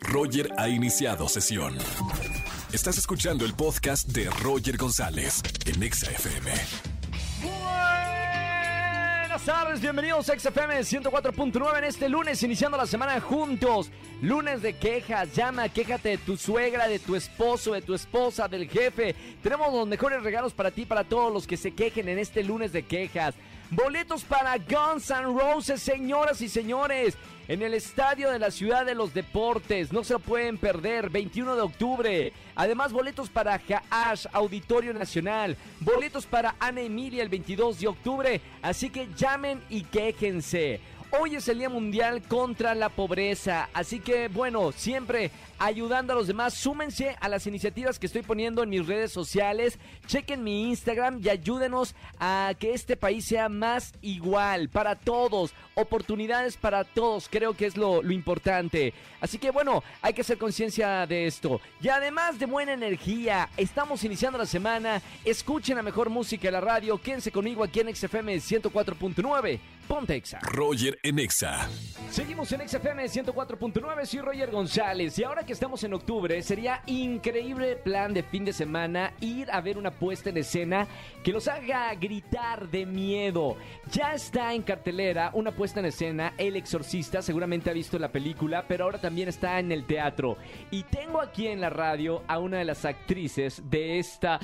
Roger ha iniciado sesión. Estás escuchando el podcast de Roger González en Exa FM. Buenas tardes, bienvenidos a XFM 104.9 en este lunes, iniciando la semana juntos. Lunes de quejas, llama, quéjate de tu suegra, de tu esposo, de tu esposa, del jefe. Tenemos los mejores regalos para ti, para todos los que se quejen en este lunes de quejas. Boletos para Guns N' Roses, señoras y señores, en el Estadio de la Ciudad de los Deportes. No se pueden perder, 21 de octubre. Además, boletos para Haash, Auditorio Nacional. Boletos para Ana Emilia el 22 de octubre. Así que llamen y quéjense. Hoy es el Día Mundial contra la Pobreza, así que bueno, siempre ayudando a los demás, súmense a las iniciativas que estoy poniendo en mis redes sociales, chequen mi Instagram y ayúdenos a que este país sea más igual para todos, oportunidades para todos, creo que es lo, importante. Así que bueno, hay que hacer conciencia de esto. Y además de buena energía, estamos iniciando la semana, escuchen la mejor música de la radio, quédense conmigo aquí en XFM 104.9. Ponte Exa. Roger en Exa. Seguimos en XFM 104.9, soy Roger González y ahora que estamos en octubre sería increíble plan de fin de semana ir a ver una puesta en escena que los haga gritar de miedo. Ya está en cartelera una puesta en escena, El Exorcista, seguramente ha visto la película, pero ahora también está en el teatro. Y tengo aquí en la radio a una de las actrices de esta...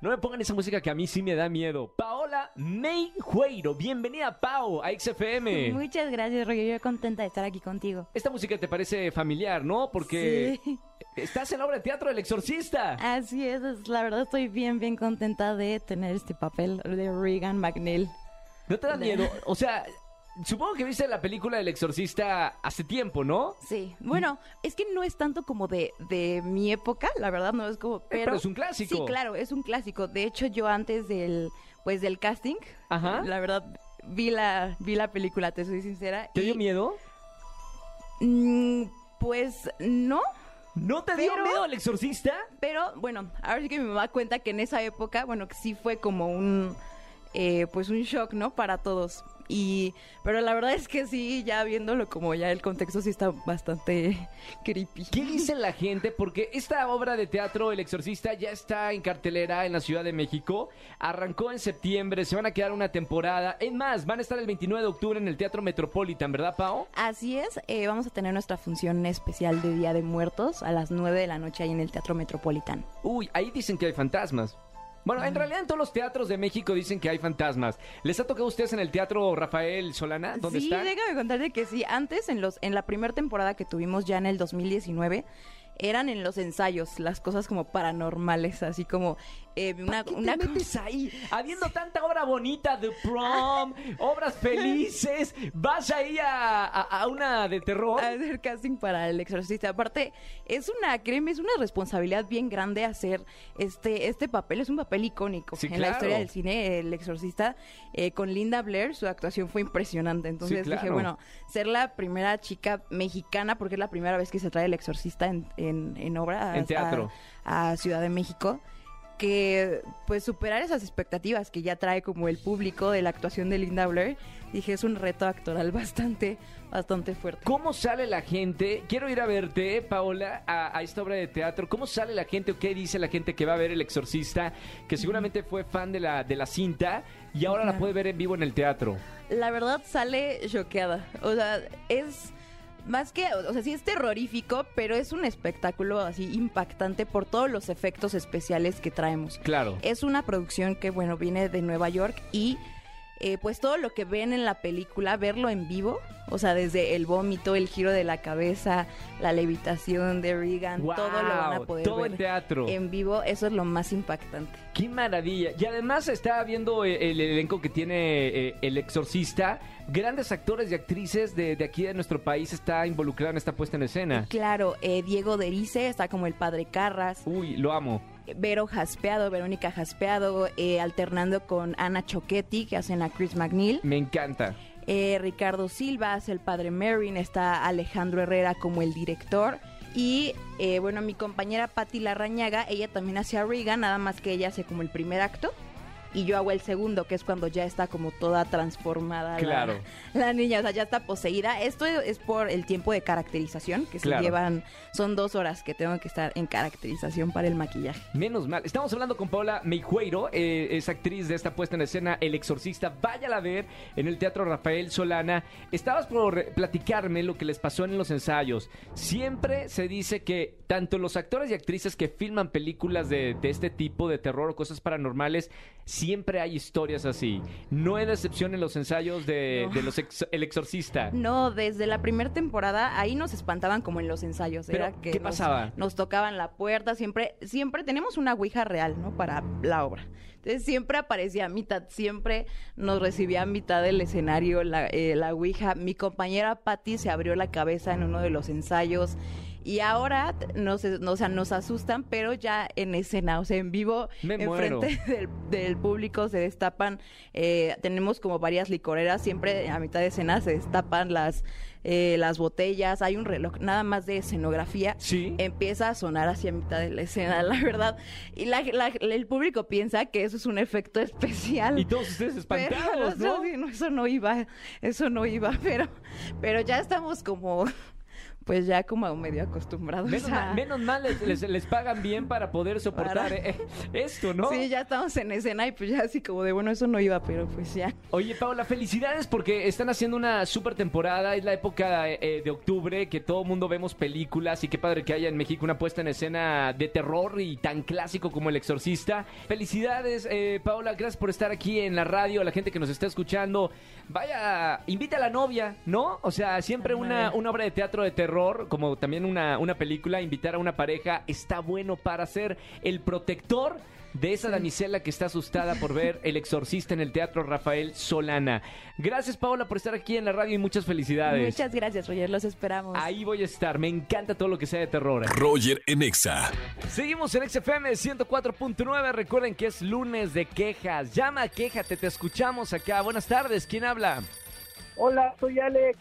No me pongan esa música que a mí sí me da miedo. Paola May Jueiro, bienvenida Pau a XFM. Muchas gracias, Roger. Yo contenta de estar aquí contigo. Esta música te parece familiar, ¿no? Porque Sí. estás en la obra de teatro del exorcista. Así es, la verdad estoy bien, bien contenta de tener este papel de Regan McNeil. ¿No te da miedo? O sea, supongo que viste la película del exorcista hace tiempo, ¿no? Sí, bueno, es que no es tanto como de, de mi época, la verdad no es como... Pero, pero es un clásico. Sí, claro, es un clásico. De hecho, yo antes del, pues, del casting, Ajá. la verdad vi la, vi la película, te soy sincera. ¿Te dio miedo? mm, pues no, ¿No te dio miedo el exorcista? Pero bueno, ahora sí que mi mamá cuenta que en esa época, bueno, que sí fue como un, eh, pues un shock, ¿no? Para todos. Y, pero la verdad es que sí, ya viéndolo como ya el contexto sí está bastante creepy. ¿Qué dice la gente? Porque esta obra de teatro, El Exorcista, ya está en cartelera en la Ciudad de México. Arrancó en septiembre, se van a quedar una temporada. Es más, van a estar el 29 de octubre en el Teatro Metropolitan, ¿verdad, Pao? Así es, eh, vamos a tener nuestra función especial de Día de Muertos a las 9 de la noche ahí en el Teatro Metropolitano. Uy, ahí dicen que hay fantasmas. Bueno, en realidad en todos los teatros de México dicen que hay fantasmas. ¿Les ha tocado a ustedes en el Teatro Rafael Solana? ¿Dónde sí, está? déjame contarte que sí. Antes, en los en la primera temporada que tuvimos ya en el 2019, eran en los ensayos las cosas como paranormales, así como eh, una... ¿Qué una te metes ahí? Habiendo tanta obra bonita de prom, obras felices, vas ahí a, a- a una de terror. a hacer casting para el exorcista. Aparte, es una, créeme, es una responsabilidad bien grande hacer este, este papel. Es un papel icónico Sí, en claro. la historia del cine. El exorcista eh, con Linda Blair, su actuación fue impresionante. Entonces claro. dije, bueno, ser la primera chica mexicana, porque es la primera vez que se trae el exorcista en, en, en obra a- En teatro. a Ciudad de México. Que pues superar esas expectativas que ya trae como el público de la actuación de Linda Blair, dije es un reto actoral bastante, bastante fuerte. ¿Cómo sale la gente? Quiero ir a verte, Paola, a, a esta obra de teatro. ¿Cómo sale la gente o qué dice la gente que va a ver El Exorcista? Que seguramente fue fan de la, de la cinta y ahora la puede ver en vivo en el teatro. la verdad sale choqueada. O sea, es más que, o sea, sí es terrorífico, pero es un espectáculo así impactante por todos los efectos especiales que traemos. Claro. Es una producción que, bueno, viene de Nueva York y eh, pues todo lo que ven en la película, verlo en vivo, o sea, desde el vómito, el giro de la cabeza, la levitación de Regan, todo lo van a poder todo ver en teatro. en vivo, eso es lo más impactante. ¡Qué maravilla! Y además estaba viendo eh, el elenco que tiene eh, El Exorcista. Grandes actores y actrices de, de aquí de nuestro país está involucrado en esta puesta en escena. Claro, eh, Diego Derice está como el padre Carras, Uy, lo amo. Vero Jaspeado, Verónica Jaspeado, eh, alternando con Ana Choquetti, que hacen a Chris McNeil. Me encanta. Eh, Ricardo Silva hace el padre Merrin, está Alejandro Herrera como el director. Y eh, bueno, mi compañera Patti Larrañaga, ella también hace a Regan, nada más que ella hace como el primer acto. Y yo hago el segundo, que es cuando ya está como toda transformada la- Claro. la, niña, o sea, ya está poseída. Esto es por el tiempo de caracterización, que Claro. se llevan, son dos horas que tengo que estar en caracterización para el maquillaje. Menos mal. Estamos hablando con Paola Meijueiro, eh, es actriz de esta puesta en escena El Exorcista. Váyala a ver en el Teatro Rafael Solana. Estabas por platicarme lo que les pasó en los ensayos. Siempre se dice que tanto los actores y actrices que filman películas de, de este tipo, de terror o cosas paranormales, siempre hay historias así. No hay excepción en los ensayos de, No. de los ex- El Exorcista. No, desde la primera temporada ahí nos espantaban como en los ensayos. Pero, Era que ¿qué nos- pasaba? Nos tocaban la puerta, siempre, siempre tenemos una ouija real, ¿no? Para la obra. Entonces siempre aparecía a mitad, siempre nos recibía a mitad del escenario la, eh, la ouija. Mi compañera Patty se abrió la cabeza en uno de los ensayos. Y ahora nos, no, o sea, nos asustan, pero ya en escena, o sea, en vivo, enfrente del, del público se destapan, eh, tenemos como varias licoreras, siempre a mitad de escena se destapan las, eh, las botellas, hay un reloj nada más de escenografía, Sí. empieza a sonar hacia mitad de la escena, la verdad, y la- la- el público piensa que eso es un efecto especial. Y todos ustedes Pero espantados, no, eso no iba, eso no iba, pero, pero ya estamos como, pues ya como medio acostumbrados Menos, a... mal, menos mal les, les- les pagan bien para poder soportar Para- eh, esto, ¿no? Sí, ya estamos en escena y pues ya así como de, bueno, eso no iba, pero pues ya. Oye, Paola, felicidades porque están haciendo una super temporada. Es la época eh, de octubre que todo mundo vemos películas y qué padre que haya en México una puesta en escena de terror y tan clásico como El Exorcista. Felicidades, eh, Paola. Gracias por estar aquí en la radio, a la gente que nos está escuchando. Vaya, invita a la novia, ¿no? O sea, siempre una, una obra de teatro de terror, como también una, una película, invitar a una pareja está bueno para ser el protector de esa damisela que está asustada por ver El Exorcista en el Teatro Rafael Solana. Gracias, Paola, por estar aquí en la radio y muchas felicidades. Muchas gracias, Roger, los esperamos. Ahí voy a estar. Me encanta todo lo que sea de terror. Roger en Exa. Seguimos en XFM 104.9. Recuerden que es lunes de quejas. Llama, quéjate, te escuchamos acá. Buenas tardes. ¿Quién habla? Hola, soy Alex.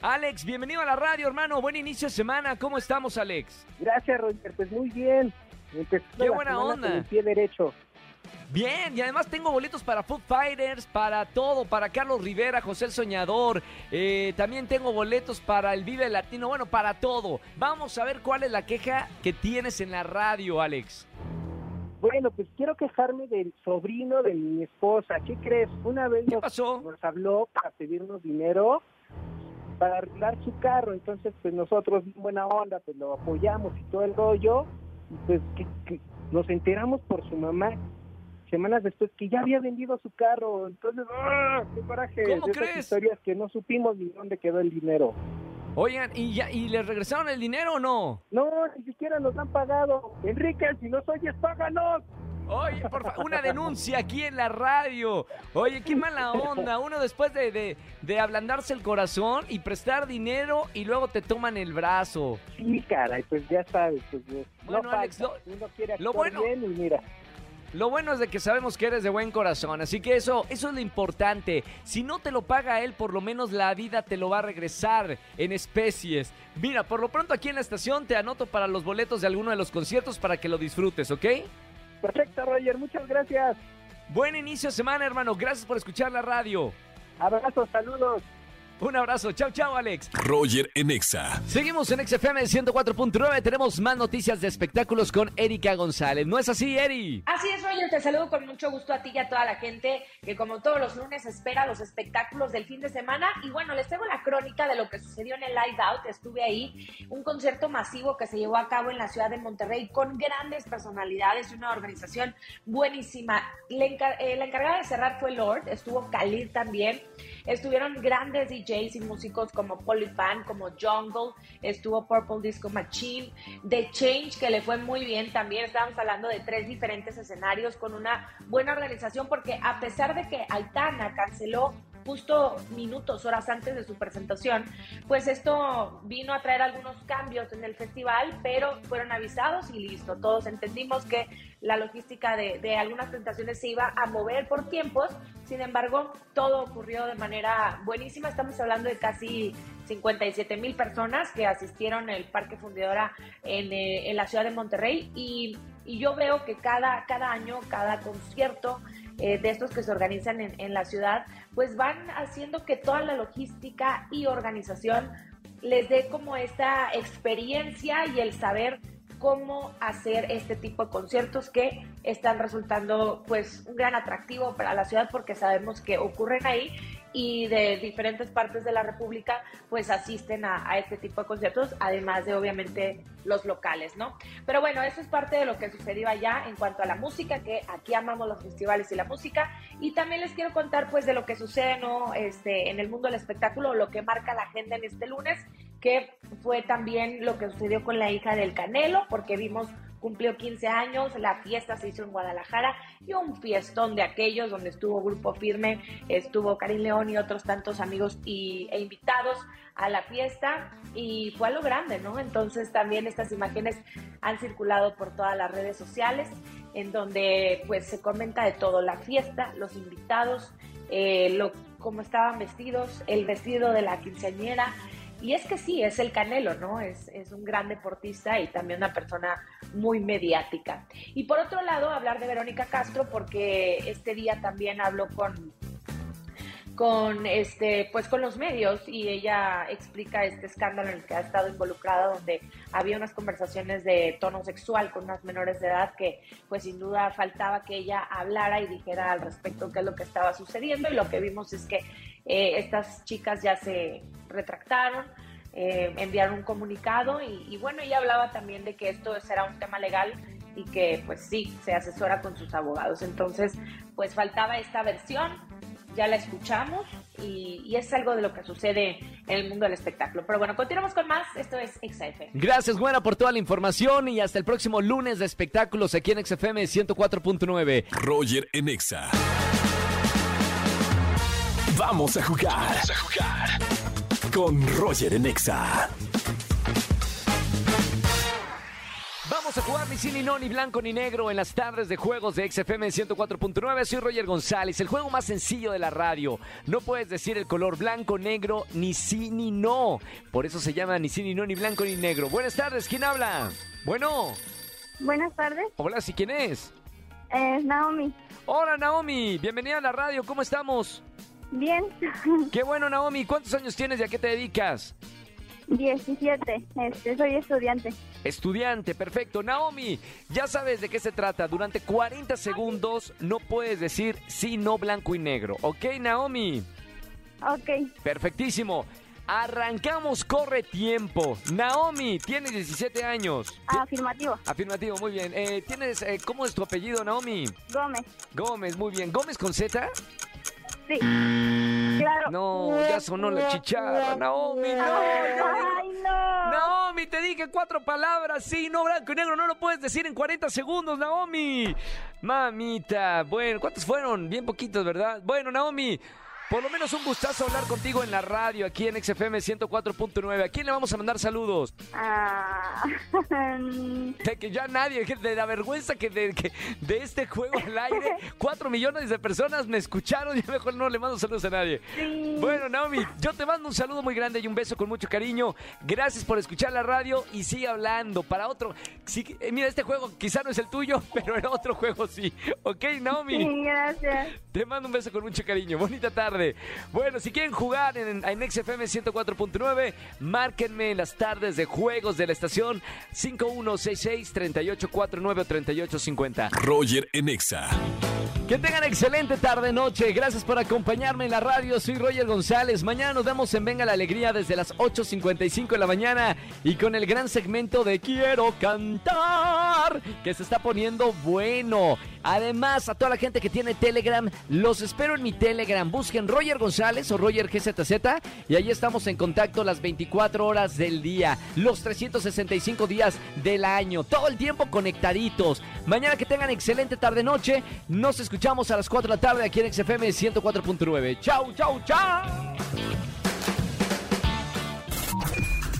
Alex, bienvenido a la radio, hermano. Buen inicio de semana. ¿Cómo estamos, Alex? Gracias, Roger. Pues muy bien. Empezando Qué buena onda. Con el pie derecho. Bien, y además tengo boletos para Food Fighters, para todo, para Carlos Rivera, José el Soñador. eh, también tengo boletos para el Vive Latino, bueno, para todo. Vamos a ver cuál es la queja que tienes en la radio, Alex. Bueno, pues quiero quejarme del sobrino de mi esposa. ¿Qué crees? Una vez ¿Qué nos, pasó? nos habló para pedirnos dinero para arreglar su carro. Entonces, pues nosotros, buena onda, pues lo apoyamos y todo el rollo. Y pues que, que nos enteramos por su mamá semanas después que ya había vendido su carro. Entonces, ¡ah! ¡Qué coraje! ¿Cómo de esas crees? historias que no supimos ni dónde quedó el dinero. Oigan, ¿y, ya, ¿y les regresaron el dinero o no? No, ni siquiera nos han pagado. Enrique, si nos oyes, páganos. Oye, por favor, una denuncia aquí en la radio. Oye, qué mala onda. Uno después de, de, de ablandarse el corazón y prestar dinero y luego te toman el brazo. Sí, caray, pues ya sabes. Pues, Bueno, no Alex, lo- Uno quiere lo bueno- bien y mira. Lo bueno es de que sabemos que eres de buen corazón, así que eso, eso es lo importante. Si no te lo paga él, por lo menos la vida te lo va a regresar en especies. Mira, por lo pronto aquí en la estación te anoto para los boletos de alguno de los conciertos para que lo disfrutes, ¿ok? Perfecto, Roger, muchas gracias. Buen inicio de semana, hermano. Gracias por escuchar la radio. Abrazos, saludos. Un abrazo. Chao, chao, Alex. Roger en Exa. Seguimos en XFM 104.9. Tenemos más noticias de espectáculos con Erika González. ¿No es así, Eri? Así es, Roger, te saludo con mucho gusto a ti y a toda la gente que como todos los lunes espera los espectáculos del fin de semana. Y bueno, les tengo la crónica de lo que sucedió en el Live Out, estuve ahí, un concierto masivo que se llevó a cabo en la ciudad de Monterrey con grandes personalidades y una organización buenísima. La, encar- eh, la encargada de cerrar fue Lord, estuvo Khalid también, estuvieron grandes DJs y músicos como Polypan, como Jungle, estuvo Purple Disco Machine, The Change, que le fue muy bien también. Estábamos hablando de tres diferentes escenarios con una buena organización, porque a pesar de que Aitana canceló justo minutos, horas antes de su presentación, pues esto vino a traer algunos cambios en el festival, pero fueron avisados y listo. Todos entendimos que la logística de, de algunas presentaciones se iba a mover por tiempos, sin embargo, todo ocurrió de manera buenísima. Estamos hablando de casi 57 mil personas que asistieron al Parque Fundidora en, eh, en la ciudad de Monterrey y, y yo veo que cada, cada año, cada concierto eh, de estos que se organizan en, en la ciudad, pues van haciendo que toda la logística y organización les dé como esta experiencia y el saber cómo hacer este tipo de conciertos que están resultando pues un gran atractivo para la ciudad porque sabemos que ocurren ahí y de diferentes partes de la República pues asisten a, a, este tipo de conciertos, además de obviamente los locales, ¿no? Pero bueno, eso es parte de lo que sucedió allá en cuanto a la música, que aquí amamos los festivales y la música, y también les quiero contar pues de lo que sucede, ¿no? Este, en el mundo del espectáculo, lo que marca la agenda en este lunes, que fue también lo que sucedió con la hija del Canelo, porque vimos cumplió 15 años, la fiesta se hizo en Guadalajara y un fiestón de aquellos donde estuvo Grupo Firme, estuvo Karim León y otros tantos amigos y, e invitados a la fiesta y fue a lo grande, ¿no? Entonces también estas imágenes han circulado por todas las redes sociales en donde pues se comenta de todo, la fiesta, los invitados, eh, lo, cómo estaban vestidos, el vestido de la quinceañera, y es que sí, es el Canelo, ¿no? Es, es, un gran deportista y también una persona muy mediática. Y por otro lado, hablar de Verónica Castro, porque este día también habló con, con este pues con los medios y ella explica este escándalo en el que ha estado involucrada donde había unas conversaciones de tono sexual con unas menores de edad que pues sin duda faltaba que ella hablara y dijera al respecto qué es lo que estaba sucediendo y lo que vimos es que eh, estas chicas ya se retractaron eh, enviaron un comunicado y, y bueno ella hablaba también de que esto será un tema legal y que pues sí se asesora con sus abogados entonces pues faltaba esta versión ya la escuchamos y, y, es algo de lo que sucede en el mundo del espectáculo. Pero bueno, continuamos con más. Esto es XFM. Gracias, Buena, por toda la información y hasta el próximo lunes de espectáculos aquí en XFM 104.9. Roger en Exa. Vamos a jugar. Vamos a jugar. Con Roger en Exa. Vamos a jugar ni sí, ni no, ni blanco, ni negro en las tardes de juegos de XFM 104.9. Soy Roger González, el juego más sencillo de la radio. No puedes decir el color blanco, negro, ni sí, ni no. Por eso se llama ni sí, ni no, ni blanco, ni negro. Buenas tardes, ¿quién habla? Bueno. Buenas tardes. Hola, ¿sí quién es? Eh, Naomi. Hola, Naomi. Bienvenida a la radio. ¿Cómo estamos? Bien. Qué bueno, Naomi. ¿Cuántos años tienes y a qué te dedicas? 17. Este, soy estudiante. Estudiante, perfecto. Naomi, ya sabes de qué se trata. Durante 40 segundos no puedes decir sí, no, blanco y negro. ¿Ok, Naomi? Ok. Perfectísimo. Arrancamos, corre tiempo. Naomi, tienes 17 años. Afirmativo. Afirmativo, muy bien. Eh, ¿tienes, eh, ¿Cómo es tu apellido, Naomi? Gómez. Gómez, muy bien. ¿Gómez con Z? Sí. Claro. No, ya sonó la chicharra, Naomi, no. Ay, no. Naomi, te dije cuatro palabras, sí, no, blanco y negro, no lo puedes decir en 40 segundos, Naomi. Mamita, bueno, ¿cuántos fueron? Bien poquitos, ¿verdad? Bueno, Naomi, por lo menos un gustazo hablar contigo en la radio, aquí en XFM 104.9. ¿A quién le vamos a mandar saludos? Ah, De que ya nadie, de la vergüenza que de, que de este juego al aire, cuatro millones de personas me escucharon y mejor no le mando saludos a nadie. sí. Bueno, Naomi, yo te mando un saludo muy grande y un beso con mucho cariño. Gracias por escuchar la radio y sigue hablando para otro. Sí, eh, mira, este juego quizá no es el tuyo, pero el otro juego sí. ¿Ok, Naomi? Sí, gracias. Te mando un beso con mucho cariño. Bonita tarde. Bueno, si quieren jugar en, en XFM 104.9, márquenme en las tardes de juegos de la estación 5166-3849 o 3850. Roger en Exa. Que tengan excelente tarde noche. Gracias por acompañarme en la radio. Soy Roger González. Mañana nos vemos en Venga la Alegría desde las 8.55 de la mañana y con el gran segmento de Quiero cantar que se está poniendo bueno. Además, a toda la gente que tiene Telegram, los espero en mi Telegram. Busquen Roger González o Roger GZZ y ahí estamos en contacto las 24 horas del día, los 365 días del año, todo el tiempo conectaditos. Mañana que tengan excelente tarde noche. Nos escuchamos a las 4 de la tarde aquí en XFM 104.9. Chau, chau, chau.